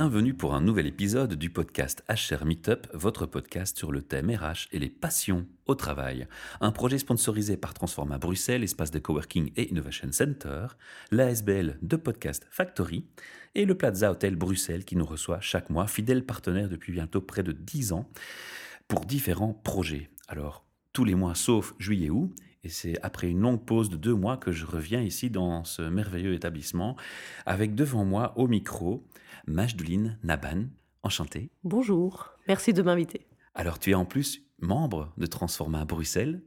Bienvenue pour un nouvel épisode du podcast HR Meetup, votre podcast sur le thème RH et les passions au travail. Un projet sponsorisé par Transforma Bruxelles, espace de coworking et innovation center, l'ASBL de Podcast Factory et le Plaza Hotel Bruxelles qui nous reçoit chaque mois, fidèle partenaire depuis bientôt près de 10 ans, pour différents projets. Alors, tous les mois sauf juillet-août, et c'est après une longue pause de deux mois que je reviens ici dans ce merveilleux établissement, avec devant moi au micro Majduline Naban. Enchantée. Bonjour, merci de m'inviter. Alors tu es en plus membre de Transforma Bruxelles.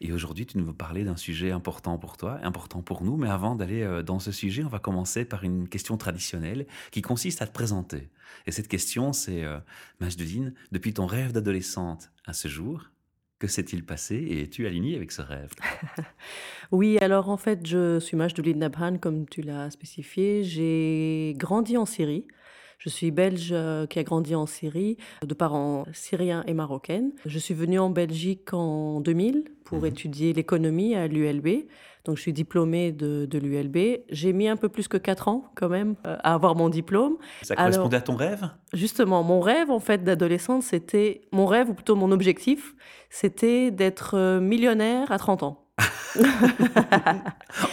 Et aujourd'hui, tu nous veux parler d'un sujet important pour toi, important pour nous. Mais avant d'aller euh, dans ce sujet, on va commencer par une question traditionnelle qui consiste à te présenter. Et cette question, c'est, euh, depuis ton rêve d'adolescente à ce jour, que s'est-il passé et es-tu aligné avec ce rêve? Oui, alors en fait, je suis Majduline Nabhan, comme tu l'as spécifié. J'ai grandi en Syrie. Je suis belge euh, qui a grandi en Syrie, de parents syriens et marocaines. Je suis venue en Belgique en 2000 pour Mhm. étudier l'économie à l'ULB. Donc je suis diplômée de, de l'ULB. J'ai mis un peu plus que 4 ans quand même euh, à avoir mon diplôme. Ça Alors- correspondait à ton rêve? Justement, mon rêve en fait d'adolescente, c'était mon rêve ou plutôt mon objectif, c'était d'être euh, millionnaire à 30 ans.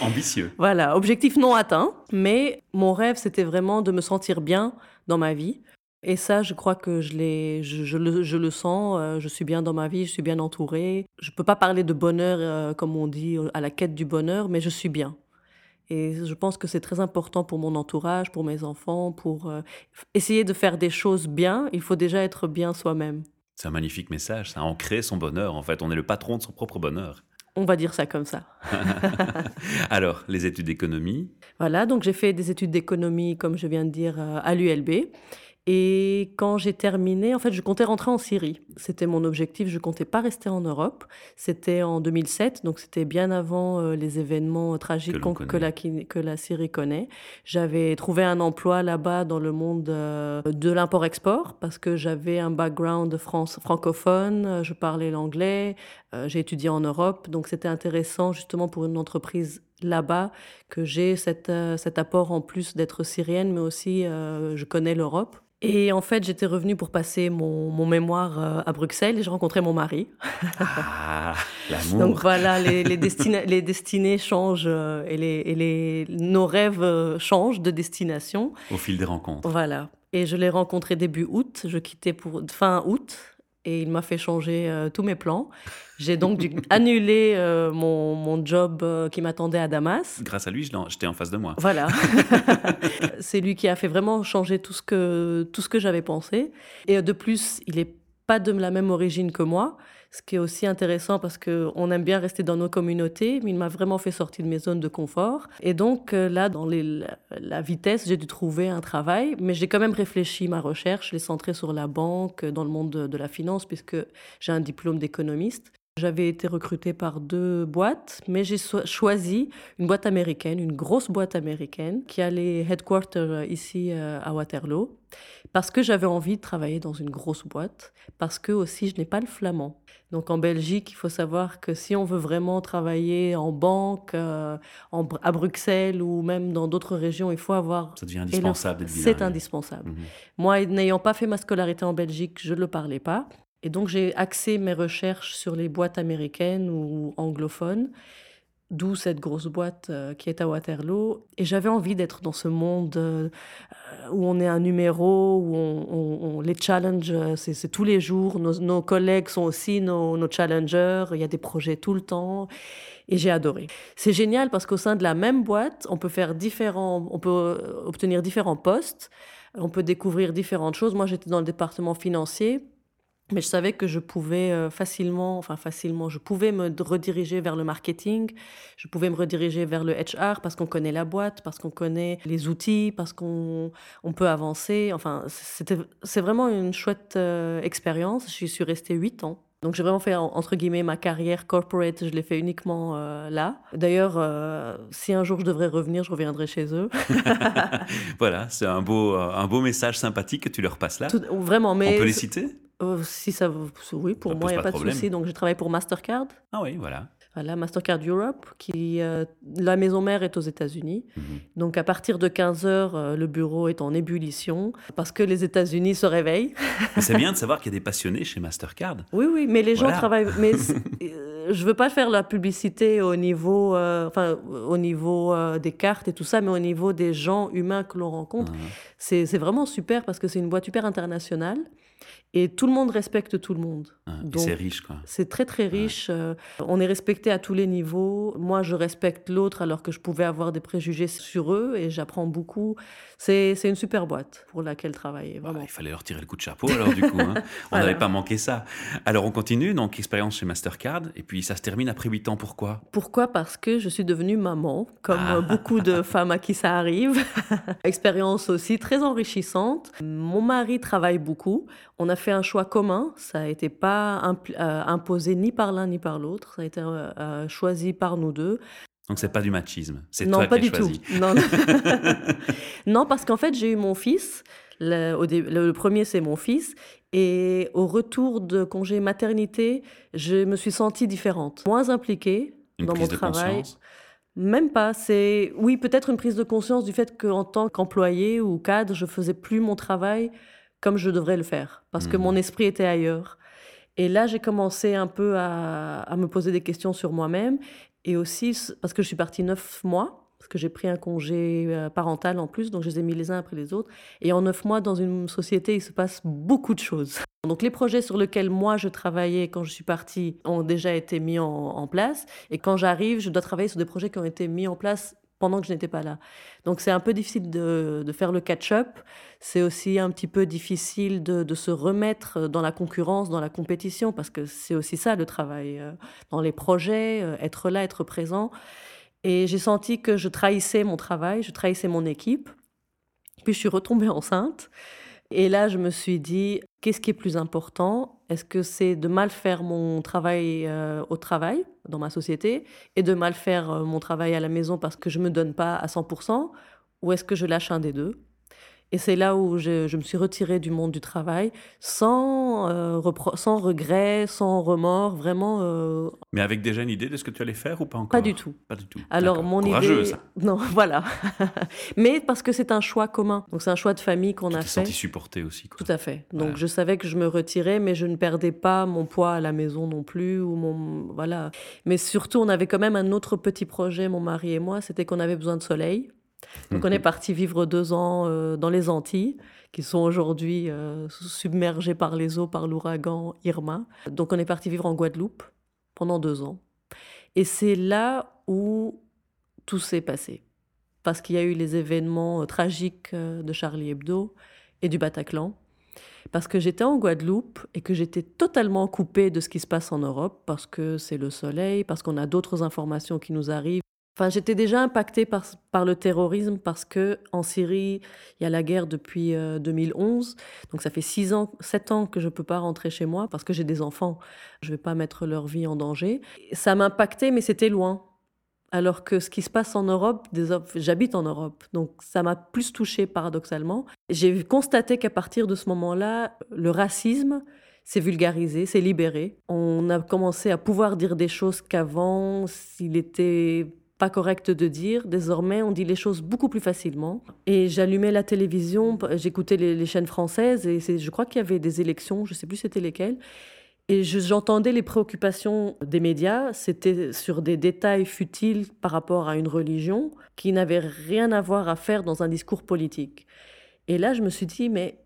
Ambitieux. Voilà, objectif non atteint, mais mon rêve c'était vraiment de me sentir bien dans ma vie. Et ça, je crois que je, l'ai, je, le, je le sens, euh, je suis bien dans ma vie, je suis bien entourée. Je ne peux pas parler de bonheur, euh, comme on dit, à la quête du bonheur, mais je suis bien. Et je pense que c'est très important pour mon entourage, pour mes enfants, pour euh, essayer de faire des choses bien. Il faut déjà être bien soi-même. C'est un magnifique message, ça ancrer son bonheur. En fait, on est le patron de son propre bonheur. On va dire ça comme ça. Alors, les études d'économie, Voilà, donc j'ai fait des études d'économie, comme je viens de dire, euh, à l'ULB. Et quand j'ai terminé, en fait, je comptais rentrer en Syrie. C'était mon objectif, je comptais pas rester en Europe. C'était en 2007, donc c'était bien avant euh, les événements tragiques Que la, qui- que la Syrie connaît. J'avais trouvé un emploi là-bas dans le monde euh, de l'import-export parce que j'avais un background France, francophone, euh, je parlais l'anglais, euh, j'ai étudié en Europe, donc c'était intéressant justement pour une entreprise là-bas que j'ai cet, euh, cet apport en plus d'être syrienne, mais aussi euh, je connais l'Europe. Et en fait, j'étais revenue pour passer mon, mon mémoire euh, à Bruxelles et j'ai rencontré mon mari. ah, Donc l'amour. voilà, les, les, destina- les destinées changent et, les, et les, nos rêves changent de destination. Au fil des rencontres. Voilà. Et je l'ai rencontré début août. Je quittais pour fin août et il m'a fait changer euh, tous mes plans. J'ai donc dû annuler euh, mon, mon job euh, qui m'attendait à Damas. Grâce à lui, j'étais en face de moi. Voilà. c'est lui qui a fait vraiment changer tout ce que, tout ce que j'avais pensé. Et de plus, il n'est pas de la même origine que moi, ce qui est aussi intéressant parce qu'on aime bien rester dans nos communautés, mais il m'a vraiment fait sortir de mes zones de confort. Et donc euh, là, dans les- la, vitesse, j'ai dû trouver un travail, mais j'ai quand même réfléchi ma recherche, je l'ai centrée sur la banque, dans le monde de, de la finance, puisque j'ai un diplôme d'économiste. J'avais été recrutée par deux boîtes, mais j'ai so- choisi une boîte américaine, une grosse boîte américaine, qui a les headquarters euh, ici euh, à Waterloo, parce que j'avais envie de travailler dans une grosse boîte, parce que aussi je n'ai pas le flamand. Donc en Belgique, il faut savoir que si on veut vraiment travailler en banque, euh, en à Bruxelles ou même dans d'autres régions, il faut avoir... Ça devient indispensable C'est indispensable. Mhm. Moi, n'ayant pas fait ma scolarité en Belgique, je ne le parlais pas. Et donc, j'ai axé mes recherches sur les boîtes américaines ou anglophones, d'où cette grosse boîte euh, qui est à Waterloo. Et j'avais envie d'être dans ce monde euh, où on est un numéro, où on, les challenges, euh, c'est tous les jours. Nos, nos collègues sont aussi nos, nos challengers. Il y a des projets tout le temps. Et j'ai adoré. C'est génial parce qu'au sein de la même boîte, on peut faire différents, on peut euh, obtenir différents postes. On peut découvrir différentes choses. Moi, j'étais dans le département financier, mais je savais que je pouvais euh, facilement, enfin facilement, je pouvais me rediriger vers le marketing, je pouvais me rediriger vers le HR parce qu'on connaît la boîte, parce qu'on connaît les outils, parce qu'on on peut avancer. Enfin, c'était, c'est vraiment une chouette euh, expérience. J'y suis restée huit ans. Donc j'ai vraiment fait en- entre guillemets ma carrière corporate, je l'ai fait uniquement euh, là. D'ailleurs, euh, si un jour je devrais revenir, je reviendrai chez eux. voilà, c'est un beau, un beau message sympathique que tu leur passes là. Tout- vraiment, mais On peut les citer? Euh, si ça, oui, pour Ça moi, il n'y a pas de problème. souci. Donc, j'ai travaillé pour Mastercard. Ah oui, voilà. Voilà, Mastercard Europe, qui euh, la maison mère est aux États-Unis. Mhm. Donc à partir de 15 heures, euh, le bureau est en ébullition parce que les États-Unis se réveillent. C'est bien de savoir qu'il y a des passionnés chez Mastercard. Oui, oui, mais les gens travaillent. Mais je veux pas faire la publicité au niveau, euh, enfin, au niveau euh, des cartes et tout ça, mais au niveau des gens humains que l'on rencontre. Mhm. C'est c'est vraiment super parce que c'est une boîte super internationale et tout le monde respecte tout le monde. Donc, c'est riche, quoi. C'est très très riche. euh, on est respecté à tous les niveaux. Moi, je respecte l'autre alors que je pouvais avoir des préjugés sur eux et j'apprends beaucoup. C'est une super boîte pour laquelle travailler, Bah, il fallait leur tirer le coup de chapeau alors du coup. hein. On Voilà. n'avait pas manqué ça. Alors on continue, donc expérience chez Mastercard, et puis ça se termine après 8 ans. Pourquoi? Pourquoi? Parce que je suis devenue maman, comme Ah. beaucoup de femmes à qui ça arrive. Expérience aussi très enrichissante. Mon mari travaille beaucoup. On a fait un choix commun. Ça n'a été pas euh, imposé ni par l'un ni par l'autre. Ça a été euh, euh, choisi par nous deux. Donc c'est pas du machisme, c'est Non, toi pas qui choisi. tout. Non, non. Non, parce qu'en fait, j'ai eu mon fils. Le, au dé- le premier, c'est mon fils. Et au retour de congé maternité, je me suis sentie différente, moins impliquée Une dans mon de travail. conscience? Même pas. C'est oui, peut-être une prise de conscience du fait qu'en tant qu'employé ou cadre, je faisais plus mon travail comme je devrais le faire, parce que Mhm. mon esprit était ailleurs. Et là, j'ai commencé un peu à, à me poser des questions sur moi-même, et aussi parce que je suis partie neuf mois, parce que j'ai pris un congé euh, parental en plus, donc je les ai mis les uns après les autres. Et en neuf mois, dans une société, il se passe beaucoup de choses. Donc les projets sur lesquels moi je travaillais quand je suis partie ont déjà été mis en, en place. Et quand j'arrive, je dois travailler sur des projets qui ont été mis en place pendant que je n'étais pas là. Donc c'est un peu difficile de, faire le catch-up. C'est aussi un petit peu difficile de, de se remettre dans la concurrence, dans la compétition, parce que c'est aussi ça le travail. euh, Dans les projets, euh, être là, être présent. Et j'ai senti que je trahissais mon travail, je trahissais mon équipe. Puis je suis retombée enceinte. Et là, je me suis dit, qu'est-ce qui est plus important? Est-ce que c'est de mal faire mon travail euh, au travail, dans ma société, et de mal faire euh, mon travail à la maison parce que je ne me donne pas à 100% Ou est-ce que je lâche un des deux? Et c'est là où je, je me suis retirée du monde du travail, sans, euh, sans regret, sans remords, vraiment euh, Mais avec déjà une idée de ce que tu allais faire ou pas encore? Pas du tout. Pas du tout. Alors mon Courageux, idée, ça. non, voilà. Mais parce que c'est un choix commun. Donc c'est un choix de famille qu'on a fait. senti supporté aussi. Quoi. Tout à fait. Donc Voilà. je savais que je me retirais, mais je ne perdais pas mon poids à la maison non plus ou mon voilà. Mais surtout, on avait quand même un autre petit projet, mon mari et moi, c'était qu'on avait besoin de soleil. Donc on est parti vivre deux ans euh, dans les Antilles, qui sont aujourd'hui euh, submergées par les eaux, par l'ouragan Irma. Donc on est parti vivre en Guadeloupe pendant deux ans. Et c'est là où tout s'est passé. Parce qu'il y a eu les événements euh, tragiques de Charlie Hebdo et du Bataclan. Parce que j'étais en Guadeloupe et que j'étais totalement coupée de ce qui se passe en Europe, parce que c'est le soleil, parce qu'on a d'autres informations qui nous arrivent. Enfin, j'étais déjà impactée par, le terrorisme parce que en Syrie, il y a la guerre depuis euh, 2011. Donc ça fait six ans, sept ans que je peux pas rentrer chez moi parce que j'ai des enfants. Je vais pas mettre leur vie en danger. Ça m'impactait, mais c'était loin. Alors que ce qui se passe en Europe, j'habite en Europe, donc ça m'a plus touchée paradoxalement. J'ai constaté qu'à partir de ce moment-là, le racisme s'est vulgarisé, s'est libéré. On a commencé à pouvoir dire des choses qu'avant, s'il était pas correct de dire. Désormais, on dit les choses beaucoup plus facilement. Et j'allumais la télévision, j'écoutais les, chaînes françaises et je crois qu'il y avait des élections, je sais plus c'était lesquelles. Et je- j'entendais les préoccupations des médias, c'était sur des détails futiles par rapport à une religion qui n'avaient rien à voir à faire dans un discours politique. Et là, je me suis dit, mais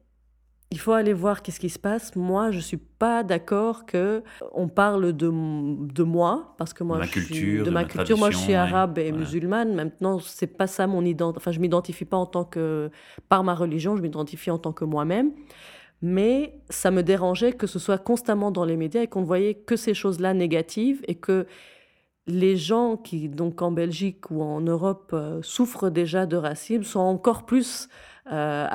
il faut aller voir qu'est-ce qui se passe. Moi, je suis pas d'accord que on parle de, de moi parce que moi, ma je suis- culture, de, de ma culture. Moi, je suis ouais. arabe et Voilà. musulmane. Maintenant, c'est pas ça mon identité. Enfin, je m'identifie pas en tant que par ma religion. Je m'identifie en tant que moi-même. Mais ça me dérangeait que ce soit constamment dans les médias et qu'on ne voyait que ces choses-là négatives et que les gens qui, donc en Belgique ou en Europe, euh, souffrent déjà de racisme sont encore plus euh,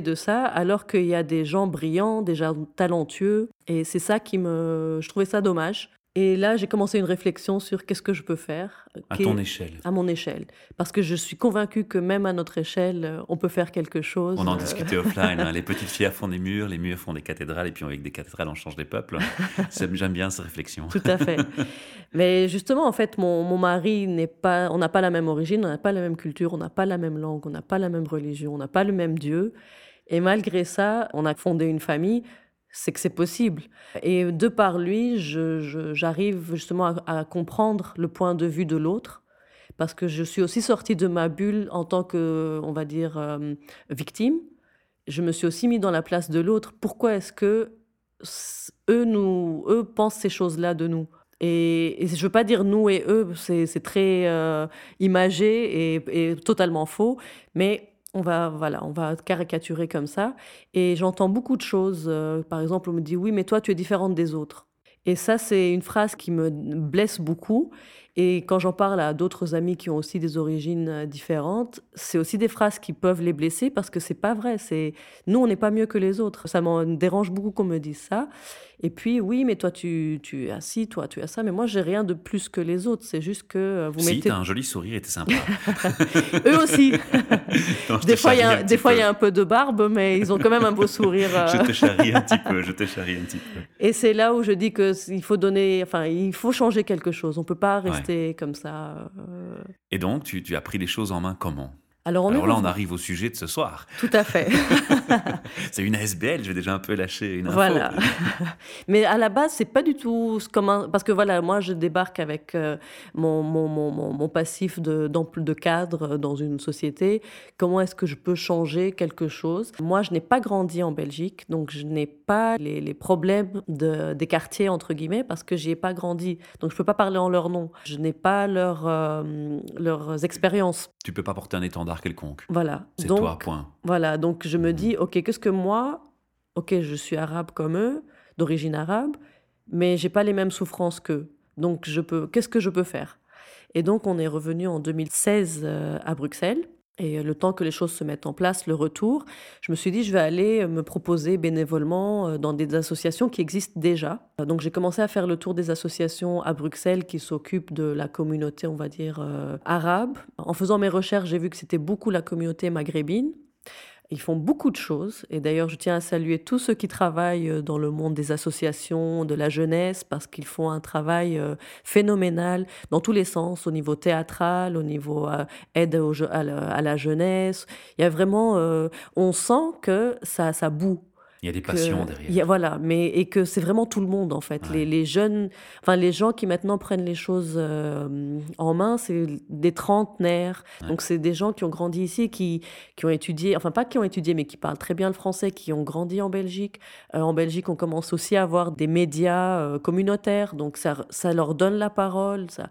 de ça, alors qu'il y a des gens brillants, des gens talentueux. Et c'est ça qui me... Je trouvais ça dommage. Et là, j'ai commencé une réflexion sur qu'est-ce que je peux faire. À ton échelle. À mon échelle. Parce que je suis convaincue que même à notre échelle, euh, on peut faire quelque chose. On en Euh, discutait offline. hein. Les petites pierres font des murs, les murs font des cathédrales, et puis avec des cathédrales, on change des peuples. J'aime bien ces réflexions. Tout à fait. Mais justement, en fait, mon, mon mari n'est pas. On n'a pas la même origine, on n'a pas la même culture, on n'a pas la même langue, on n'a pas la même religion, on n'a pas le même Dieu. Et malgré ça, on a fondé une famille. C'est que c'est possible. Et de par lui, j'arrive justement à, comprendre le point de vue de l'autre. Parce que je suis aussi sortie de ma bulle en tant que, on va dire, euh, victime. Je me suis aussi mis dans la place de l'autre. Pourquoi est-ce que eux, nous, eux pensent ces choses-là de nous? Et, je veux pas dire nous et eux, c'est c'est très euh, imagé et, et totalement faux, mais on va, voilà, on va caricaturer comme ça. Et j'entends beaucoup de choses. euh, par exemple, on me dit oui, mais toi, tu es différente des autres. Et ça, c'est une phrase qui me blesse beaucoup. Et quand j'en parle à d'autres amis qui ont aussi des origines euh, différentes, c'est aussi des phrases qui peuvent les blesser parce que c'est pas vrai. C'est nous, on n'est pas mieux que les autres. Ça m'en dérange beaucoup qu'on me dise ça. Et puis, oui, mais toi, tu, tu as ci, toi, tu as ça. Mais moi, j'ai rien de plus que les autres. C'est juste que euh, vous si, mettez. t'as un joli sourire et t'es sympa. Eux aussi. Non, des fois, il y a, un des fois, il y peu. a un peu de barbe, mais ils ont quand même un beau sourire. euh. Je te charrie un petit peu, je te charrie un petit peu. Et c'est là où je dis que il faut donner, enfin, il faut changer quelque chose. On peut pas rester euh. Et donc, tu as pris les choses en main comment? Alors, on Alors là, on arrive au sujet de ce soir. Tout à fait. C'est une ASBL, je vais déjà un peu lâcher une info. Voilà. Mais à la base, c'est pas du tout comme un... Parce que voilà, moi, je débarque avec euh, mon, mon, mon, mon, passif de, cadre dans une société. Comment est-ce que je peux changer quelque chose? Moi, je n'ai pas grandi en Belgique, donc je n'ai pas les, les problèmes de, des quartiers, entre guillemets, parce que j'y ai pas grandi. Donc, je peux pas parler en leur nom. Je n'ai pas leur, euh, leurs expériences. Tu peux pas porter un étendard quelconque. Voilà. C'est Donc, toi, point. voilà, donc je me dis, ok, qu'est-ce que moi, ok, je suis arabe comme eux, d'origine arabe, mais j'ai pas les mêmes souffrances qu'eux. Donc je peux, qu'est-ce que je peux faire? Et donc on est revenu en 2016 euh, à Bruxelles. Et le temps que les choses se mettent en place, le retour, je me suis dit, je vais aller me proposer bénévolement euh, dans des associations qui existent déjà. Donc j'ai commencé à faire le tour des associations à Bruxelles qui s'occupent de la communauté, on va dire, euh, arabe. En faisant mes recherches, j'ai vu que c'était beaucoup la communauté maghrébine. Ils font beaucoup de choses. Et d'ailleurs, je tiens à saluer tous ceux qui travaillent euh, dans le monde des associations, de la jeunesse, parce qu'ils font un travail euh, phénoménal dans tous les sens, au niveau théâtral, au niveau euh, aide à, la, jeunesse. Il y a vraiment, on sent que ça, ça boue. Il y a des passions derrière. y a- voilà, mais et que c'est vraiment tout le monde en fait. Ouais. Les, les jeunes, enfin les gens qui maintenant prennent les choses euh, en main, c'est des trentenaires. Ouais. Donc c'est des gens qui ont grandi ici, qui qui ont étudié, enfin pas qui ont étudié, mais qui parlent très bien le français, qui ont grandi en Belgique. Euh, en Belgique, on commence aussi à avoir des médias euh, communautaires, donc ça ça leur donne la parole. Ça,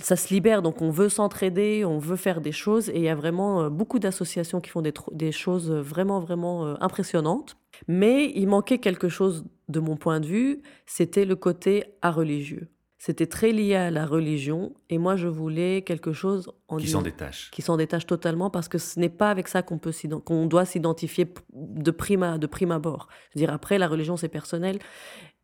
ça se libère, donc on veut s'entraider, on veut faire des choses, et il y a vraiment euh, beaucoup d'associations qui font des, choses vraiment, vraiment euh, impressionnantes. Mais il manquait quelque chose de mon point de vue, c'était le côté à religieux. C'était très lié à la religion, et moi je voulais quelque chose en Qui s'en détachent. qui s'en détache totalement parce que ce n'est pas avec ça qu'on peut qu'on doit s'identifier de prime à, de prime abord. Je veux dire après la religion c'est personnel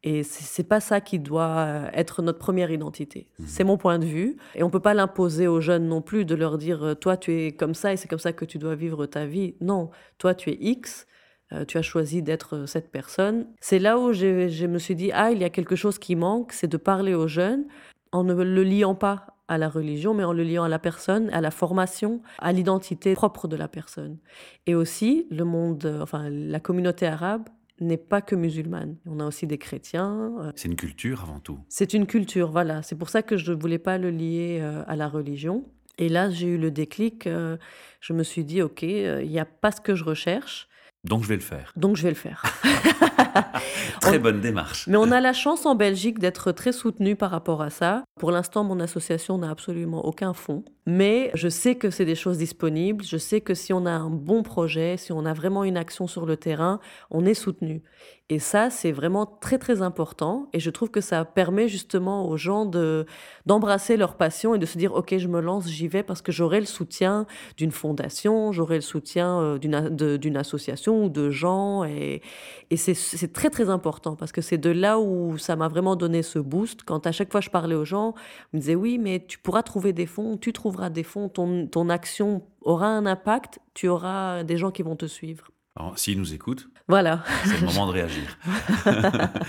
et c'est pas ça qui doit euh, être notre première identité. Mhm. C'est mon point de vue et on peut pas l'imposer aux jeunes non plus de leur dire euh, toi tu es comme ça et c'est comme ça que tu dois vivre ta vie. Non, toi tu es X. euh, tu as choisi d'être cette personne. C'est là où je, me suis dit, ah, il y a quelque chose qui manque, c'est de parler aux jeunes en ne le liant pas à la religion, mais en le liant à la personne, à la formation, à l'identité propre de la personne. Et aussi, le monde, enfin, la communauté arabe n'est pas que musulmane. On a aussi des chrétiens. euh, C'est une culture avant tout. C'est une culture, voilà. C'est pour ça que je ne voulais pas le lier euh, à la religion. Et là, j'ai eu le déclic. euh, je me suis dit, OK, il n'y a pas ce que je recherche, Donc je vais le faire. donc je vais le faire. Très On- bonne démarche. Mais on a la chance en Belgique d'être très soutenu par rapport à ça. Pour l'instant, mon association n'a absolument aucun fonds. Mais je sais que c'est des choses disponibles. Je sais que si on a un bon projet, si on a vraiment une action sur le terrain, on est soutenu. Et ça, c'est vraiment très très important. Et je trouve que ça permet justement aux gens de d'embrasser leur passion et de se dire ok, je me lance, j'y vais parce que j'aurai le soutien d'une fondation, j'aurai le soutien euh, d'une association ou de gens. Et, et c'est très très important parce que c'est de là où ça m'a vraiment donné ce boost. Quand à chaque fois je parlais aux gens, ils me disaient oui, mais tu pourras trouver des fonds, tu trouveras des fonds, ton, ton action aura un impact, tu auras des gens qui vont te suivre. S'ils nous écoutent, voilà. c'est le moment de réagir.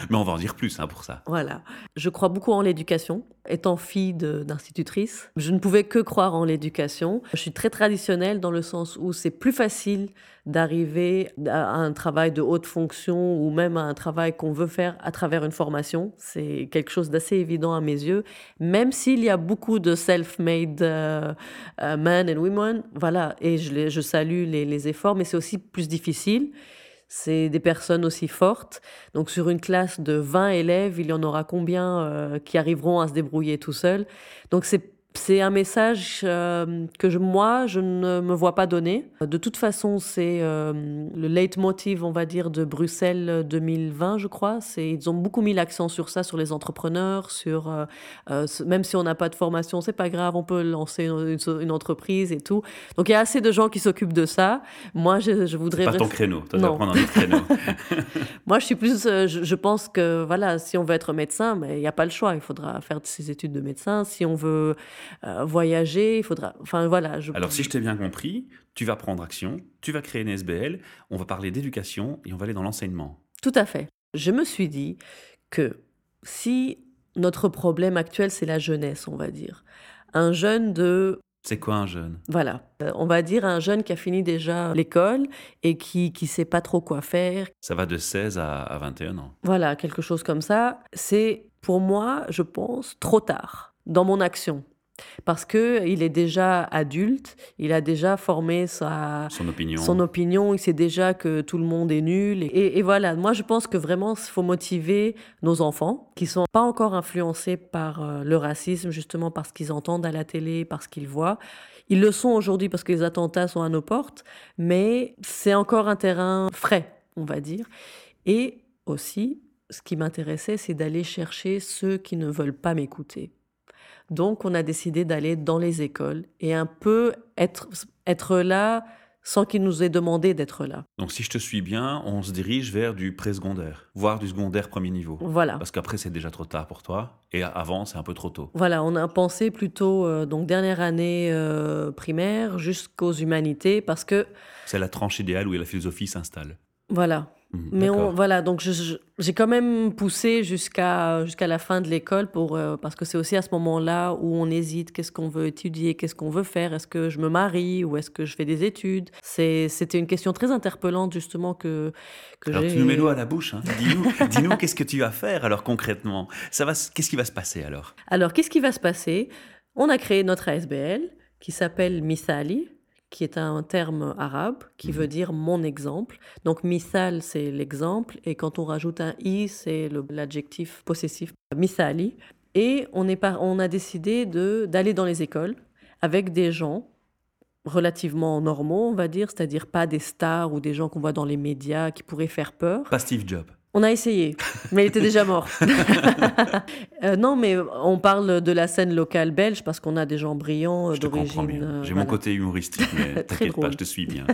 Mais on va en dire plus hein, pour ça. Voilà. Je crois beaucoup en l'éducation. Étant fille d'institutrice, je ne pouvais que croire en l'éducation. Je suis très traditionnelle dans le sens où c'est plus facile d'arriver à un travail de haute fonction ou même à un travail qu'on veut faire à travers une formation. C'est quelque chose d'assez évident à mes yeux, même s'il y a beaucoup de self-made euh, euh, men and women. Voilà, et je, je salue les, les efforts, mais c'est aussi plus difficile c'est des personnes aussi fortes. Donc sur une classe de 20 élèves, il y en aura combien euh, qui arriveront à se débrouiller tout seuls? Donc c'est c'est un message euh, que je, moi, je ne me vois pas donner. De toute façon, c'est euh, le leitmotiv, on va dire, de Bruxelles 2020, je crois. C'est, ils ont beaucoup mis l'accent sur ça, sur les entrepreneurs, sur euh, même si on n'a pas de formation, c'est pas grave, on peut lancer une, entreprise et tout. Donc il y a assez de gens qui s'occupent de ça. Moi, je, je voudrais. C'est pas ton créneau. Toi, non. prendre un autre créneau. moi, je suis plus. Je, je, pense que voilà, si on veut être médecin, mais il n'y a pas le choix. Il faudra faire ses études de médecin. Si on veut euh, voyager, il faudra. Enfin voilà. Je... Alors si je t'ai bien compris, tu vas prendre action, tu vas créer une SBL, on va parler d'éducation et on va aller dans l'enseignement. Tout à fait. Je me suis dit que si notre problème actuel c'est la jeunesse, on va dire, un jeune de c'est quoi un jeune? Voilà. Euh, on va dire un jeune qui a fini déjà l'école et qui ne sait pas trop quoi faire. Ça va de 16 à, à 21 ans. Voilà, quelque chose comme ça. C'est pour moi, je pense, trop tard dans mon action parce que il est déjà adulte, il a déjà formé sa son opinion, son opinion il sait déjà que tout le monde est nul et, voilà. Moi, je pense que vraiment, il faut motiver nos enfants qui sont pas encore influencés par euh, le racisme, justement parce qu'ils entendent à la télé, parce qu'ils voient. Ils le sont aujourd'hui parce que les attentats sont à nos portes, mais c'est encore un terrain frais, on va dire. Et aussi, ce qui m'intéressait, c'est d'aller chercher ceux qui ne veulent pas m'écouter donc, on a décidé d'aller dans les écoles et un peu être, être là sans qu'il nous ait demandé d'être là. Donc, si je te suis bien, on se dirige vers du préscolaire, voire du secondaire premier niveau. Voilà. Parce qu'après, c'est déjà trop tard pour toi. Et avant, c'est un peu trop tôt. Voilà, on a pensé plutôt, euh, donc, dernière année euh, primaire jusqu'aux humanités, parce que. C'est la tranche idéale où la philosophie s'installe. Voilà. Mhm, Mais on, voilà, donc j'ai quand même poussé jusqu'à jusqu'à la fin de l'école pour euh, parce que c'est aussi à ce moment-là où on hésite, qu'est-ce qu'on veut étudier, qu'est-ce qu'on veut faire, est-ce que je me marie ou est-ce que je fais des études? C'était une question très interpellante justement que que Alors tu nous mets l'eau à la bouche. Hein. Dis-nous, dis-nous qu'est-ce que tu vas faire alors concrètement? Ça va, qu'est-ce qui va se passer alors? Alors qu'est-ce qui va se passer? On a créé notre ASBL qui s'appelle Misali qui est un terme arabe qui veut mhm. dire mon exemple. Donc misal, c'est l'exemple, et quand on rajoute un i, c'est l'adjectif possessif misali. Et on, est par, on a décidé d'aller dans les écoles avec des gens relativement normaux, on va dire, c'est-à-dire pas des stars ou des gens qu'on voit dans les médias qui pourraient faire peur. Pas Steve Jobs. On a essayé, mais il était déjà mort. Euh, non, mais on parle de la scène locale belge parce qu'on a des gens brillants d'origine. Euh, J'ai mon côté humoristique, mais t'inquiète pas, je te suis bien.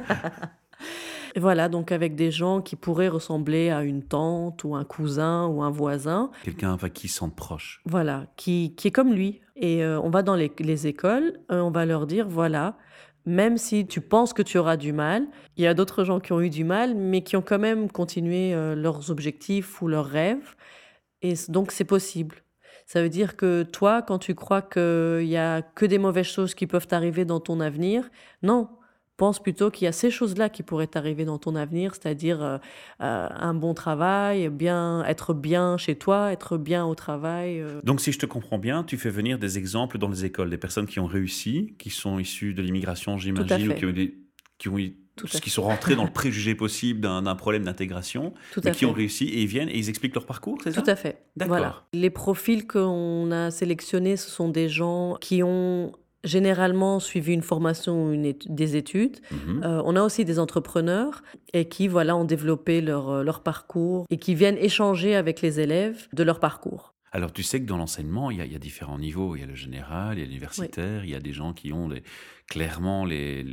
Et voilà, donc avec des gens qui pourraient ressembler à une tante ou un cousin ou un voisin. Quelqu'un qui ils sentent proches. Voilà, qui, qui est comme lui. Et euh, on va dans les, les écoles, on va leur dire, voilà, même si tu penses que tu auras du mal, il y a d'autres gens qui ont eu du mal, mais qui ont quand même continué euh, leurs objectifs ou leurs rêves. Et donc, c'est possible. Ça veut dire que toi, quand tu crois qu'il n'y a que des mauvaises choses qui peuvent arriver dans ton avenir, non, pense plutôt qu'il y a ces choses-là qui pourraient arriver dans ton avenir, c'est-à-dire euh, euh, un bon travail, bien être bien chez toi, être bien au travail. Euh? Donc si je te comprends bien, tu fais venir des exemples dans les écoles, des personnes qui ont réussi, qui sont issues de l'immigration, j'imagine, ou qui ont, des, qui ont qui sont rentrés dans le préjugé possible d'un problème d'intégration, mais qui ont réussi et ils viennent et ils expliquent leur parcours, c'est ça? Tout à fait. D'accord. Les profils qu'on a sélectionnés, ce sont des gens qui ont généralement suivi une formation ou une des études. Mhm. Euh, on a aussi des entrepreneurs et qui voilà, ont développé leur, euh, leur parcours et qui viennent échanger avec les élèves de leur parcours. Alors, tu sais que dans l'enseignement, il, y a- il y a différents niveaux. Il y a le général, il y a l'universitaire, il y a des gens qui ont les- clairement les,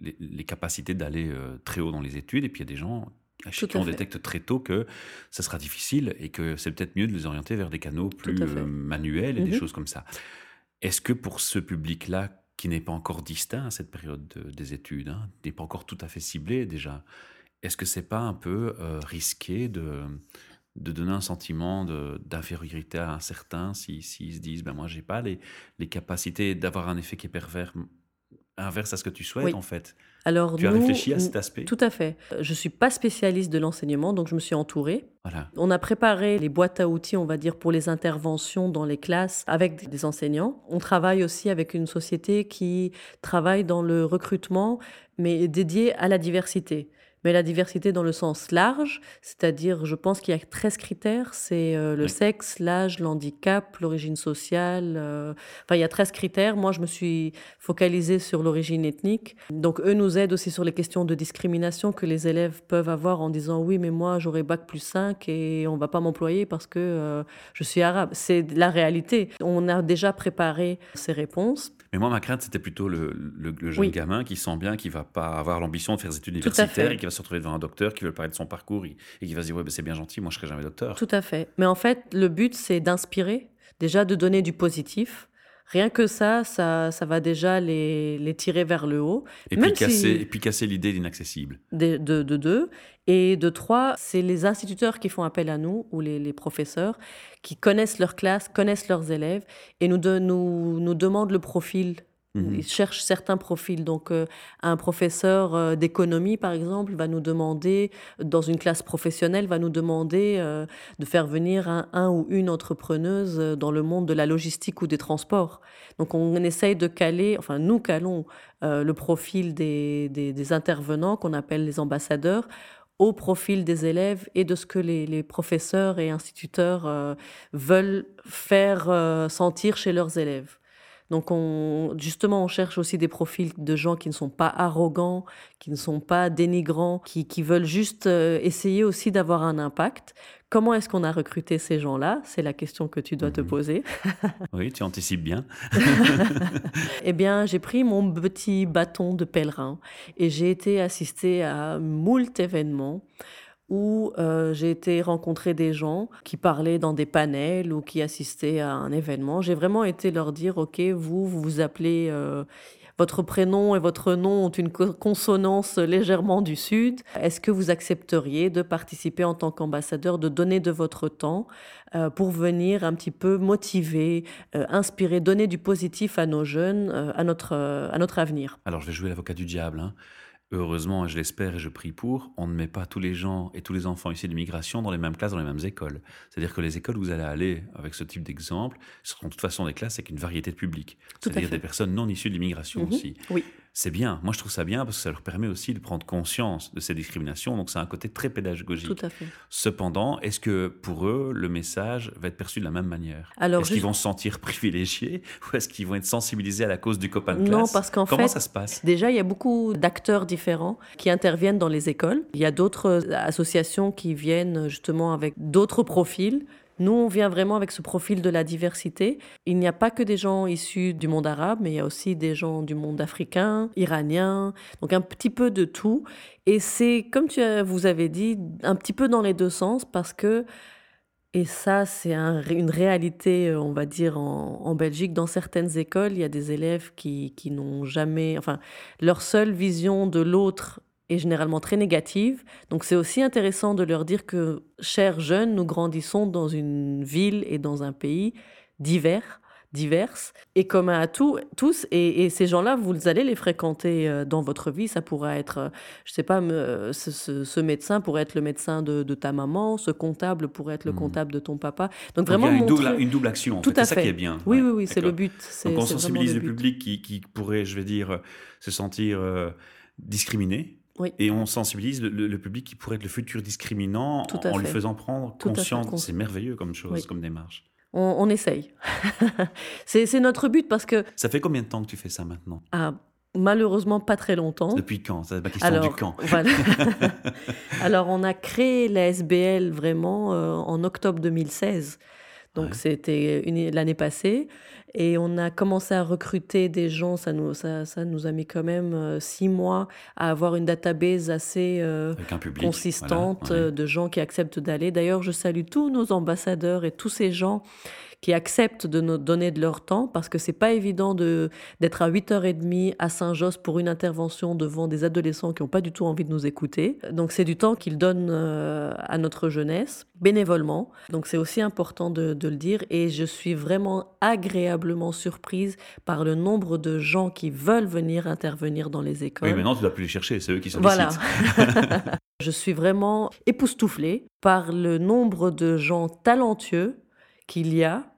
les, les capacités d'aller euh, très haut dans les études, et puis il y a des gens chez qui on fait. détecte très tôt que ça sera difficile et que c'est peut-être mieux de les orienter vers des canaux plus manuels et des Mhm. choses comme ça. Est-ce que pour ce public-là, qui n'est pas encore distinct à cette période de- des études, hein, n'est pas encore tout à fait ciblé déjà, est-ce que c'est pas un peu euh, risqué de, de donner un sentiment d'infériorité à un certain s'ils si, se disent ben moi j'ai pas les, les capacités d'avoir un effet qui est pervers inverse à ce que tu souhaites Oui. en fait? Alors tu as nous, réfléchi à cet aspect? Tout à fait. Je ne suis pas spécialiste de l'enseignement, donc je me suis entourée. voilà On a préparé les boîtes à outils, on va dire, pour les interventions dans les classes avec des enseignants. On travaille aussi avec une société qui travaille dans le recrutement, mais dédié à la diversité. Mais la diversité dans le sens large, c'est-à-dire, je pense qu'il y a 13 critères, c'est euh, le Oui. sexe, l'âge, l'handicap, l'origine sociale. euh, Enfin, il y a 13 critères. Moi, je me suis focalisée sur l'origine ethnique. Donc, eux nous aident aussi sur les questions de discrimination que les élèves peuvent avoir en disant oui, mais moi, j'aurai bac plus 5 et on va pas m'employer parce que euh, je suis arabe. C'est la réalité. On a déjà préparé ces réponses. Mais moi ma crainte c'était plutôt le, le- le jeune Oui. gamin qui sent bien qu'il va pas avoir l'ambition de faire des études universitaires et qui va se retrouver devant un docteur qui veut parler de son parcours et, et qui va se dire ouais ben, c'est bien gentil moi je serai jamais docteur Tout à fait. Mais en fait, le but, c'est d'inspirer, déjà de donner du positif. Rien que ça, ça, ça va déjà les, les tirer vers le haut. et, Même puis casser, si- et puis casser l'idée d'inaccessible de, de, de deux. Et de trois, c'est les instituteurs qui font appel à nous, ou les, les professeurs, qui connaissent leur classe, connaissent leurs élèves, et nous, de- nous, nous demandent le profil. Mhm. Ils cherchent certains profils. Donc, euh, un professeur euh, d'économie, par exemple, va nous demander, dans une classe professionnelle, va nous demander euh, de faire venir un, un ou une entrepreneuse dans le monde de la logistique ou des transports. Donc, on essaye de caler, enfin, nous calons le profil des, des- des intervenants qu'on appelle les ambassadeurs au profil des élèves et de ce que les, les professeurs et instituteurs veulent faire sentir chez leurs élèves. Donc, on, justement, on cherche aussi des profils de gens qui ne sont pas arrogants, qui ne sont pas dénigrants, qui, qui veulent juste euh, essayer aussi d'avoir un impact. Comment est-ce qu'on a recruté ces gens-là? C'est la question que tu dois te Mhm. poser. oui tu anticipes bien Eh bien, j'ai pris mon petit bâton de pèlerin et j'ai été assister à moult événements où euh, j'ai été rencontrer des gens qui parlaient dans des panels ou qui assistaient à un événement. J'ai vraiment été leur dire, OK, vous, vous vous appelez... euh, votre prénom et votre nom ont une co- consonance légèrement du Sud. Est-ce que vous accepteriez de participer en tant qu'ambassadeur, de donner de votre temps euh, pour venir un petit peu motiver, inspirer, donner du positif à nos jeunes, à, notre, à notre avenir? Alors, je vais jouer l'avocat du diable. hein. Heureusement, je l'espère et je prie pour, on ne met pas tous les gens et tous les enfants issus de l'immigration dans les mêmes classes, dans les mêmes écoles. C'est-à-dire que les écoles où vous allez aller avec ce type d'exemple seront de toute façon des classes avec une variété de à C'est-à-dire des personnes non issues de l'immigration Mhm. aussi. Oui, C'est bien. Moi, je trouve ça bien parce que ça leur permet aussi de prendre conscience de ces discriminations. Donc, c'est un côté très pédagogique. tout à fait. Cependant, est-ce que pour eux, le message va être perçu de la même manière? Alors, Est-ce qu'ils vont se sentir privilégiés ou est-ce qu'ils vont être sensibilisés à la cause du copain de Non, classe? parce qu'en Comment fait, ça se passe? Déjà, il y a beaucoup d'acteurs différents qui interviennent dans les écoles. Il y a d'autres euh, associations qui viennent justement avec d'autres profils. Nous, on vient vraiment avec ce profil de la diversité. Il n'y a pas que des gens issus du monde arabe, mais il y a aussi des gens du monde africain, iranien, donc un petit peu de tout. Et c'est, comme tu vous avez dit, un petit peu dans les deux sens parce que et ça, c'est un- une réalité, euh, on va dire, en, en Belgique. Dans certaines écoles, il y a des élèves qui, qui n'ont jamais... Enfin, leur seule vision de l'autre généralement très négative. Donc, c'est aussi intéressant de leur dire que, chers jeunes, nous grandissons dans une ville et dans un pays divers diverses et communs à tout, tous. Et, et ces gens-là, vous allez les fréquenter euh, dans votre vie. Ça pourrait être, euh, je sais pas, me- ce, ce- ce médecin pourrait être le médecin de, de ta maman, ce comptable pourrait être le Mhm. comptable de ton papa. Donc, Donc vraiment il y a une double, montrer- une double action. en Tout fait. à C'est ça fait. qui est bien. Oui, Ouais, oui, oui, c'est le but. Donc on sensibilise le, public qui, qui pourrait, je vais dire, euh, se sentir euh, discriminé. Oui. Et on sensibilise le, le- le public qui pourrait être le futur discriminant à en lui faisant prendre conscience. cons- C'est merveilleux comme chose, Oui. comme démarche. On, on essaye. c'est notre but parce que Ça fait combien de temps que tu fais ça maintenant? Ah, malheureusement pas très longtemps. Depuis quand? C'est ma question Alors, du voilà. Alors, on a créé la SBL vraiment euh, en octobre 2016. Donc, Ouais. c'était l'année passée. Et on a commencé à recruter des gens. Ça nous, ça, ça nous a mis quand même euh, six mois à avoir une database assez euh, Avec un public. consistante voilà, ouais. euh, de gens qui acceptent d'aller. D'ailleurs, je salue tous nos ambassadeurs et tous ces gens qui acceptent de nous donner de leur temps parce que c'est pas évident de d'être à 8h30 à Saint-Josse pour une intervention devant des adolescents qui n'ont pas du tout envie de nous écouter. Donc c'est du temps qu'ils donnent euh, à notre jeunesse bénévolement. Donc c'est aussi important de, de le dire et je suis vraiment agréablement surprise par le nombre de gens qui veulent venir intervenir dans les écoles. Oui, maintenant tu dois plus les chercher, c'est eux qui sollicitent. Voilà. Je suis vraiment époustouflée par le nombre de gens talentueux qu'il y a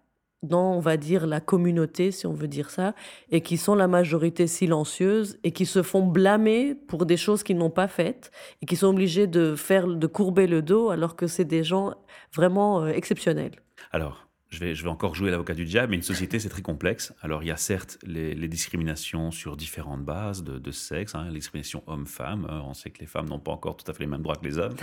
dans, on va dire, la communauté, si on veut dire ça, et qui sont la majorité silencieuse et qui se font blâmer pour des choses qu'ils n'ont pas faites et qui sont obligés de faire, de courber le dos alors que c'est des gens vraiment euh, exceptionnels. Alors, je vais, encore jouer l'avocat du diable, mais une société, c'est très complexe. Alors, il y a certes les, discriminations sur différentes bases de, sexe, hein, les discriminations hommes-femmes. euh, on sait que les femmes n'ont pas encore tout à fait les mêmes droits que les hommes.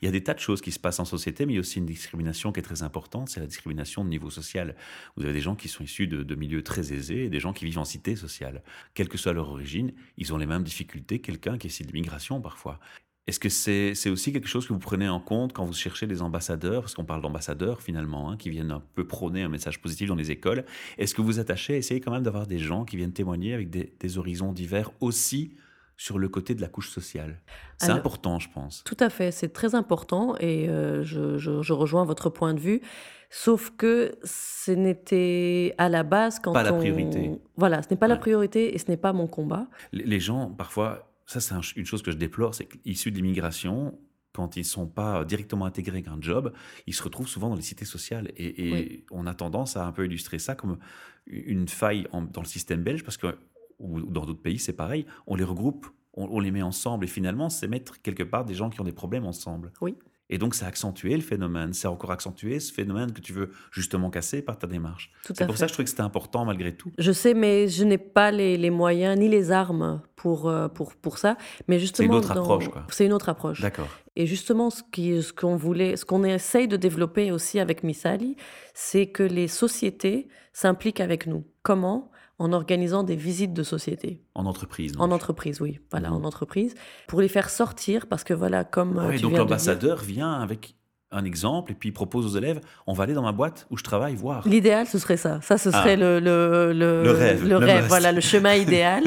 Il y a des tas de choses qui se passent en société, mais il y a aussi une discrimination qui est très importante, c'est la discrimination de niveau social. Vous avez des gens qui sont issus de, de milieux très aisés et des gens qui vivent en cité sociale. Quelle que soit leur origine, ils ont les mêmes difficultés que quelqu'un qui est issu de l'immigration parfois. Est-ce que c'est aussi quelque chose que vous prenez en compte quand vous cherchez des ambassadeurs, parce qu'on parle d'ambassadeurs finalement, hein, qui viennent un peu prôner un message positif dans les écoles Est-ce que vous attachez à essayer quand même d'avoir des gens qui viennent témoigner avec des, des horizons divers aussi sur le côté de la couche sociale? C'est important, je pense. Tout à fait, c'est très important et euh, je, je- je rejoins votre point de vue. Sauf que ce n'était à la base quand Pas la on- priorité. Voilà, ce n'est pas la priorité et ce n'est pas mon combat. Les gens, parfois, ça c'est un- une chose que je déplore, c'est qu'issus de l'immigration, quand ils sont pas directement intégrés avec un job, ils se retrouvent souvent dans les cités sociales. Et, et Oui. on a tendance à un peu illustrer ça comme une faille en- dans le système belge, parce que ou dans d'autres pays, c'est pareil, on les regroupe, on, on les met ensemble, et finalement, c'est mettre quelque part des gens qui ont des problèmes ensemble. Oui. Et donc, ça a accentué le phénomène, c'est encore accentué ce phénomène que tu veux justement casser par ta démarche. C'est pour fait. ça que je trouvais que c'était important malgré tout. Je sais, mais je n'ai pas les, les moyens ni les armes pour, euh, pour, pour ça. Mais justement, autre dans- approche, quoi. C'est une autre approche. D'accord. Et justement, ce qui- ce qu'on voulait, ce qu'on essaye de développer aussi avec Missali, c'est que les sociétés s'impliquent avec nous. Comment? En organisant des visites de société. En entreprise. En entreprise, oui. Voilà, Mhm. en entreprise. Pour les faire sortir, parce que voilà, comme euh, Ouais, tu donc l'ambassadeur vient avec un exemple et puis il propose aux élèves on va aller dans ma boîte où je travaille voir. L'idéal, ce serait ça. Ça, ce Ah. serait le, le, le, Le rêve, le rêve, voilà, le chemin idéal.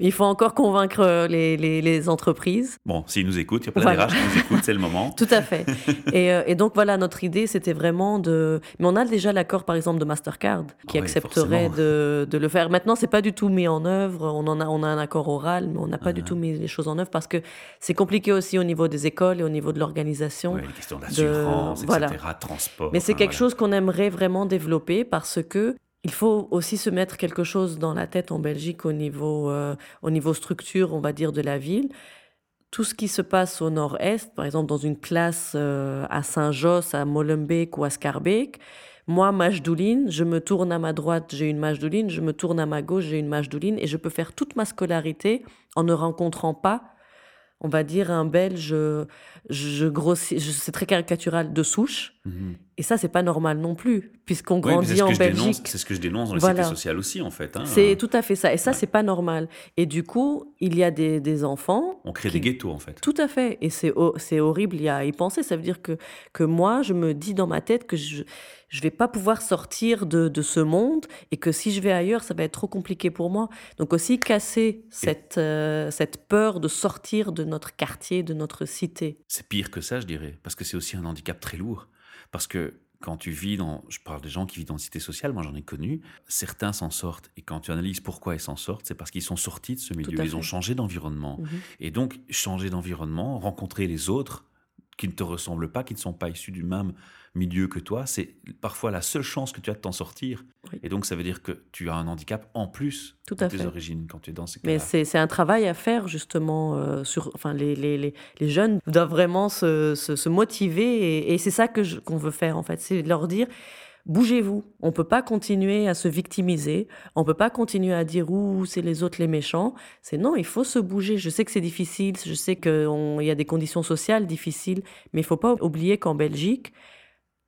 Il faut encore convaincre les, les, les entreprises. Bon, s'ils nous écoutent, il y a plein Voilà. qui nous écoutent, c'est le moment. Tout à fait. et, euh, et donc voilà, notre idée, c'était vraiment de. Mais on a déjà l'accord, par exemple, de Mastercard, qui Ah ouais, accepterait de, de le faire. Maintenant, c'est pas du tout mis en œuvre. On en a, on a un accord oral, mais on n'a pas du Ah. tout mis les choses en œuvre parce que c'est compliqué aussi au niveau des écoles et au niveau de l'organisation. Ouais, questions de- voilà. etc., transport. Mais c'est enfin, quelque voilà. chose qu'on aimerait vraiment développer parce que il faut aussi se mettre quelque chose dans la tête en Belgique au niveau, euh, au niveau structure, on va dire, de la ville. Tout ce qui se passe au nord-est, par exemple dans une classe euh, à Saint-Josse, à Molenbeek ou à Scarbeek, moi, Majdouline, je me tourne à ma droite, j'ai une Majdouline, je me tourne à ma gauche, j'ai une Majdouline, et je peux faire toute ma scolarité en ne rencontrant pas, on va dire, un Belge, euh, je grossis, c'est très caricatural, de souche. Mhm. Et ça, c'est pas normal non plus, puisqu'on grandit en Belgique. C'est ce que je dénonce dans les Voilà. sociales aussi, en fait. hein. C'est tout à fait ça. Et ça, c'est pas normal. Et du coup, il y a des, des enfants. On crée qui- des ghettos, en fait. Tout à fait. Et c'est ho- c'est horrible y à y penser. Ça veut dire que, que moi, je me dis dans ma tête que je je vais pas pouvoir sortir de, de ce monde et que si je vais ailleurs, ça va être trop compliqué pour moi. Donc aussi casser cette, euh, cette peur de sortir de notre quartier, de notre cité. C'est pire que ça, je dirais, parce que c'est aussi un handicap très lourd. Parce que quand tu vis dans, je parle des gens qui vivent dans une cité sociale, moi j'en ai connu, certains s'en sortent. Et quand tu analyses pourquoi ils s'en sortent, c'est parce qu'ils sont sortis de ce milieu, ils ont changé d'environnement. Mhm. Et donc, changer d'environnement, rencontrer les autres qui ne te ressemblent pas, qui ne sont pas issus du même milieu que toi, c'est parfois la seule chance que tu as de t'en sortir. Oui. Et donc, ça veut dire que tu as un handicap en plus Tout de à tes fait. origines quand tu es dans ces Mais cas-là. c'est c'est un travail à faire justement euh, sur. Enfin, les, les, les, les jeunes doivent vraiment se, se, se motiver et, et c'est ça qu'on veut faire en fait, c'est de leur dire bougez-vous. On ne peut pas continuer à se victimiser. On ne peut pas continuer à dire ouh, c'est les autres les méchants. C'est non, il faut se bouger. Je sais que c'est difficile. Je sais qu'il y a des conditions sociales difficiles. Mais il ne faut pas oublier qu'en Belgique,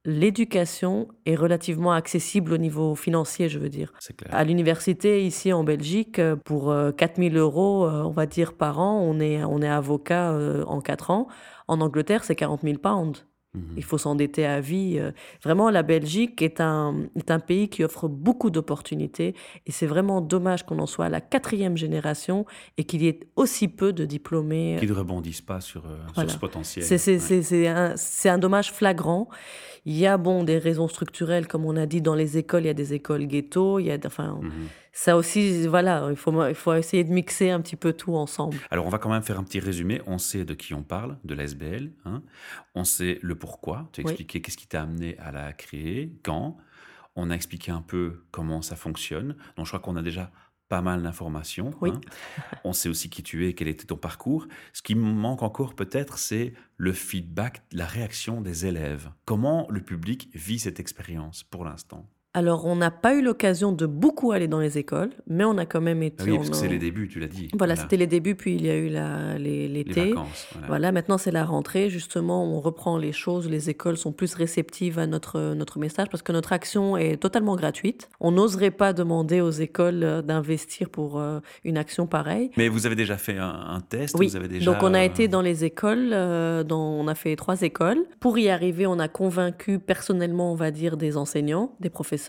l'éducation est relativement accessible au niveau financier, je veux dire. À l'université, ici en Belgique, pour 4000 euros, euh, on va dire par an, on est, on est avocat euh, en 4 ans. En Angleterre, c'est 40 000 pounds. Mhm. Il faut s'endetter à vie. Euh. Vraiment, la Belgique est un, est un pays qui offre beaucoup d'opportunités et c'est vraiment dommage qu'on en soit à la quatrième génération et qu'il y ait aussi peu de diplômés. Qui ne rebondissent pas sur, euh, ce potentiel. C'est un, un, dommage flagrant. Il y a bon des raisons structurelles, comme on a dit, dans les écoles, il y a des écoles ghetto, il y a, enfin, mhm ça aussi, voilà, il faut, il faut essayer de mixer un petit peu tout ensemble. Alors, on va quand même faire un petit résumé. On sait de qui on parle, de l'SBL. Hein. On sait le pourquoi. Tu as expliqué qu'est-ce qui t'a amené à la créer, quand. On a expliqué un peu comment ça fonctionne. Donc, je crois qu'on a déjà pas mal d'informations. Hein. On sait aussi qui tu es, quel était ton parcours. Ce qui me manque encore peut-être, c'est le feedback, la réaction des élèves. Comment le public vit cette expérience pour l'instant? Alors, on n'a pas eu l'occasion de beaucoup aller dans les écoles, mais on a quand même été. Ah oui, parce que c'est les débuts, tu l'as dit. Voilà, c'était les débuts, puis il y a eu l'été. Les, vacances. Voilà. maintenant c'est la rentrée. Justement, on reprend les choses. Les écoles sont plus réceptives à notre, notre message parce que notre action est totalement gratuite. On n'oserait pas demander aux écoles euh, d'investir pour euh, une action pareille. Mais vous avez déjà fait un, test Oui. Vous avez déjà... Donc, on a été dans les écoles, euh, on a fait trois écoles. Pour y arriver, on a convaincu personnellement, on va dire, des enseignants, des professeurs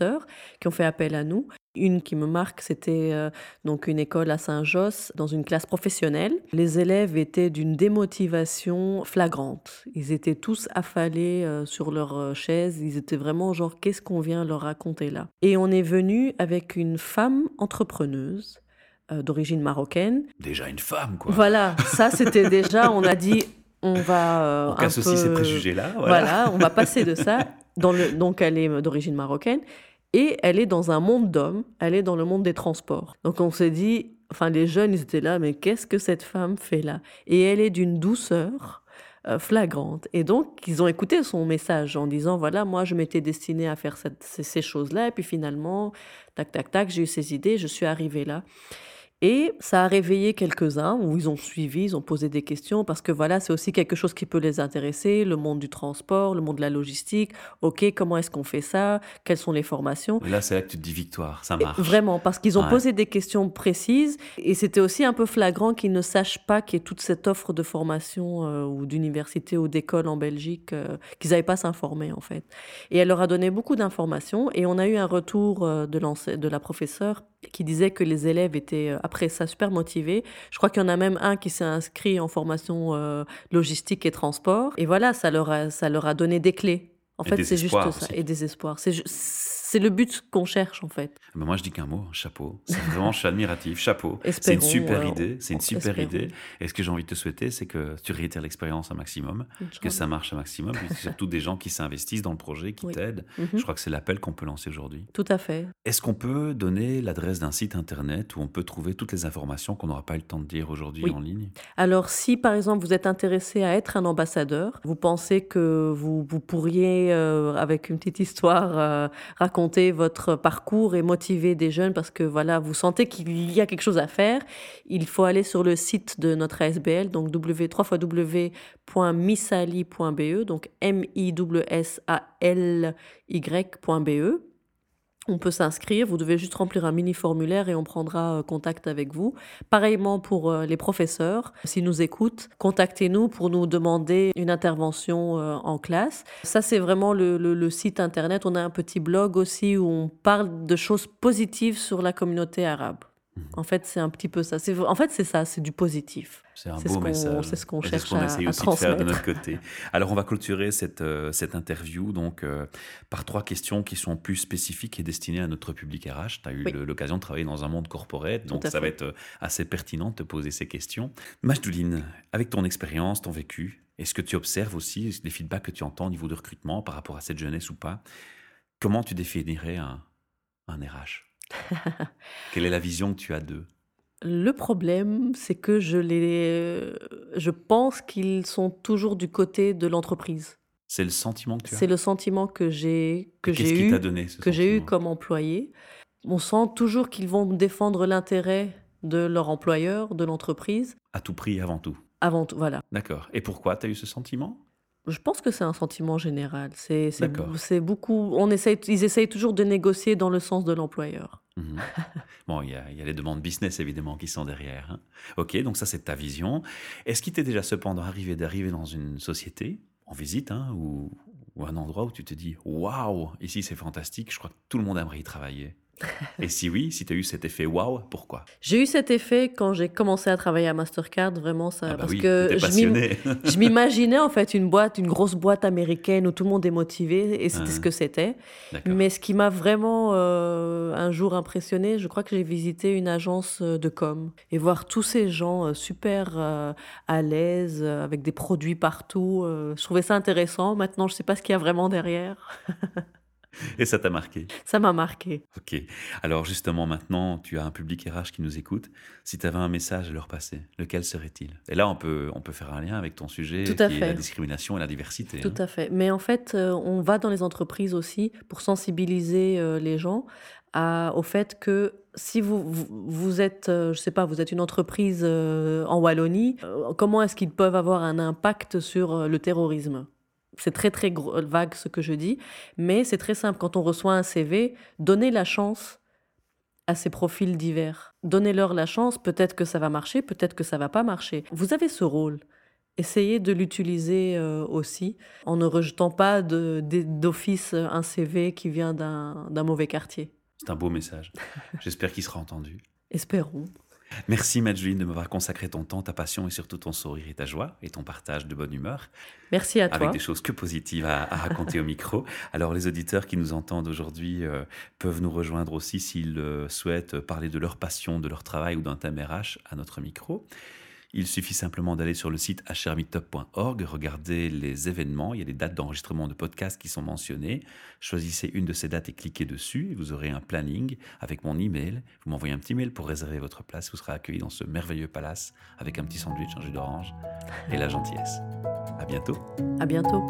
qui ont fait appel à nous. Une qui me marque, c'était euh, donc une école à Saint-Josse, dans une classe professionnelle. Les élèves étaient d'une démotivation flagrante. Ils étaient tous affalés euh, sur leurs euh, chaises. Ils étaient vraiment genre, qu'est-ce qu'on vient leur raconter là? Et on est venu avec une femme entrepreneuse d'origine marocaine. Déjà une femme, quoi. Voilà, ça c'était déjà, on a dit, on va... on casse aussi ces préjugés-là. Voilà. voilà, on va passer de ça. Donc elle est d'origine marocaine. Et elle est dans un monde d'hommes, elle est dans le monde des transports. Donc on s'est dit, enfin les jeunes, ils étaient là, mais qu'est-ce que cette femme fait là? Et elle est d'une douceur euh, flagrante. Et donc ils ont écouté son message en disant, voilà, moi je m'étais destinée à faire ces, ces choses-là, et puis finalement, tac, tac, tac, j'ai eu ces idées, je suis arrivée là. Et ça a réveillé quelques-uns où ils ont suivi, ils ont posé des questions parce que voilà, c'est aussi quelque chose qui peut les intéresser, le monde du transport, le monde de la logistique. OK, comment est-ce qu'on fait ça? Quelles sont les formations? Et là, c'est là que tu te dis victoire, ça marche. vraiment, parce qu'ils ont posé des questions précises et c'était aussi un peu flagrant qu'ils ne sachent pas qu'il y ait toute cette offre de formation euh, ou d'université ou d'école en Belgique, euh, qu'ils n'avaient pas s'informer en fait. Et elle leur a donné beaucoup d'informations et on a eu un retour euh, de, de la professeure qui disait que les élèves étaient euh, après ça super motivés. Je crois qu'il y en a même un qui s'est inscrit en formation euh, logistique et transport. Et voilà, ça leur a, ça leur a donné des clés. En fait, c'est juste ça. Et des espoirs. C'est c'est le but qu'on cherche en fait. Mais moi je dis qu'un mot, chapeau. C'est vraiment, je suis admiratif, chapeau. C'est une super idée, c'est une super idée. Et ce que j'ai envie de te souhaiter, c'est que tu réitères l'expérience un maximum, que ça marche un maximum, puis surtout des gens qui s'investissent dans le projet, qui t'aident. Mhm. Je crois que c'est l'appel qu'on peut lancer aujourd'hui. Tout à fait. Est-ce qu'on peut donner l'adresse d'un site internet où on peut trouver toutes les informations qu'on n'aura pas eu le temps de dire aujourd'hui en ligne? Alors si par exemple vous êtes intéressé à être un ambassadeur, vous pensez que vous, vous pourriez, euh, avec une petite histoire, euh, raconter votre parcours et motiver des jeunes parce que voilà, vous sentez qu'il y a quelque chose à faire, il faut aller sur le site de notre ASBL, donc www.misali.be, donc m i s a l y.be. On peut s'inscrire, vous devez juste remplir un mini formulaire et on prendra euh, contact avec vous. Pareillement pour euh, les professeurs, s'ils nous écoutent, contactez-nous pour nous demander une intervention euh, en classe. Ça, c'est vraiment le, le, site internet. On a un petit blog aussi où on parle de choses positives sur la communauté arabe. En fait, c'est un petit peu ça. En fait, c'est ça, c'est du positif. C'est un beau message. C'est ce qu'on cherche ce qu'on essaye aussi de faire de notre côté. Alors, on va clôturer cette, euh, cette interview donc, euh, par trois questions qui sont plus spécifiques et destinées à notre public RH. Tu as eu l'occasion de travailler dans un monde corporate, donc ça va être euh, assez pertinent de te poser ces questions. Majdouline, avec ton expérience, ton vécu, est-ce que tu observes aussi les feedbacks que tu entends au niveau de recrutement par rapport à cette jeunesse ou pas? Comment tu définirais un, un RH Quelle est la vision que tu as d'eux? Le problème, c'est que je, les, je pense qu'ils sont toujours du côté de l'entreprise. C'est le sentiment que tu as? C'est le sentiment que j'ai que eu que j'ai eu comme employé? On sent toujours qu'ils vont défendre l'intérêt de leur employeur, de l'entreprise, À tout prix, avant tout. avant tout. Voilà. D'accord. Et pourquoi tu as eu ce sentiment? Je pense que c'est un sentiment général. C'est beaucoup. On essaye, ils essayent toujours de négocier dans le sens de l'employeur. Mhm. Bon, il y, a, y a les demandes business évidemment qui sont derrière. hein. Ok, donc ça c'est ta vision. Est-ce qu'il t'est déjà cependant arrivé d'arriver dans une société, en visite, hein, ou, ou un endroit où tu te dis Waouh, ici c'est fantastique, je crois que tout le monde aimerait y travailler? Et si oui, si tu as eu cet effet waouh, pourquoi? J'ai eu cet effet quand j'ai commencé à travailler à Mastercard, vraiment ça, Ah bah parce oui, que je m'imaginais en fait une boîte, une grosse boîte américaine où tout le monde est motivé et c'était Ah. ce que c'était. Mais ce qui m'a vraiment euh, un jour impressionné, je crois que j'ai visité une agence euh, de com et voir tous ces gens euh, super euh, à l'aise avec des produits partout. je trouvais ça intéressant. Maintenant, je sais pas ce qu'il y a vraiment derrière. Et ça t'a marqué? Ça m'a marqué. Ok. Alors justement, maintenant, tu as un public RH qui nous écoute. Si tu avais un message à leur passer, lequel serait-il? Et là, on peut, on peut faire un lien avec ton sujet Tout qui est la discrimination et la diversité. Tout hein. à fait. Mais en fait, euh, on va dans les entreprises aussi pour sensibiliser euh, les gens à- au fait que si vous, vous, vous êtes, euh, je sais pas, vous êtes une entreprise euh, en Wallonie, euh, comment est-ce qu'ils peuvent avoir un impact sur le terrorisme? C'est très très gros- vague ce que je dis, mais c'est très simple. Quand on reçoit un CV, donnez la chance à ces profils divers. Donnez-leur la chance, peut-être que ça va marcher, peut-être que ça va pas marcher. Vous avez ce rôle. Essayez de l'utiliser euh, aussi en ne rejetant pas d'office un CV qui vient d'un mauvais quartier. C'est un beau message. J'espère qu'il sera entendu. Espérons. Merci Madjuline de m'avoir consacré ton temps, ta passion et surtout ton sourire et ta joie et ton partage de bonne humeur Merci à avec toi. des choses que positives à, à raconter au micro. Alors les auditeurs qui nous entendent aujourd'hui euh, peuvent nous rejoindre aussi s'ils euh, souhaitent parler de leur passion, de leur travail ou d'un thème RH à notre micro. Il suffit simplement d'aller sur le site hrmeetup.org, regarder les événements, il y a des dates d'enregistrement de podcasts qui sont mentionnées. Choisissez une de ces dates et cliquez dessus. et Vous aurez un planning avec mon email. Vous m'envoyez un petit mail pour réserver votre place. Vous serez accueilli dans ce merveilleux palace avec un petit sandwich, un jus d'orange et la gentillesse. À bientôt. À bientôt.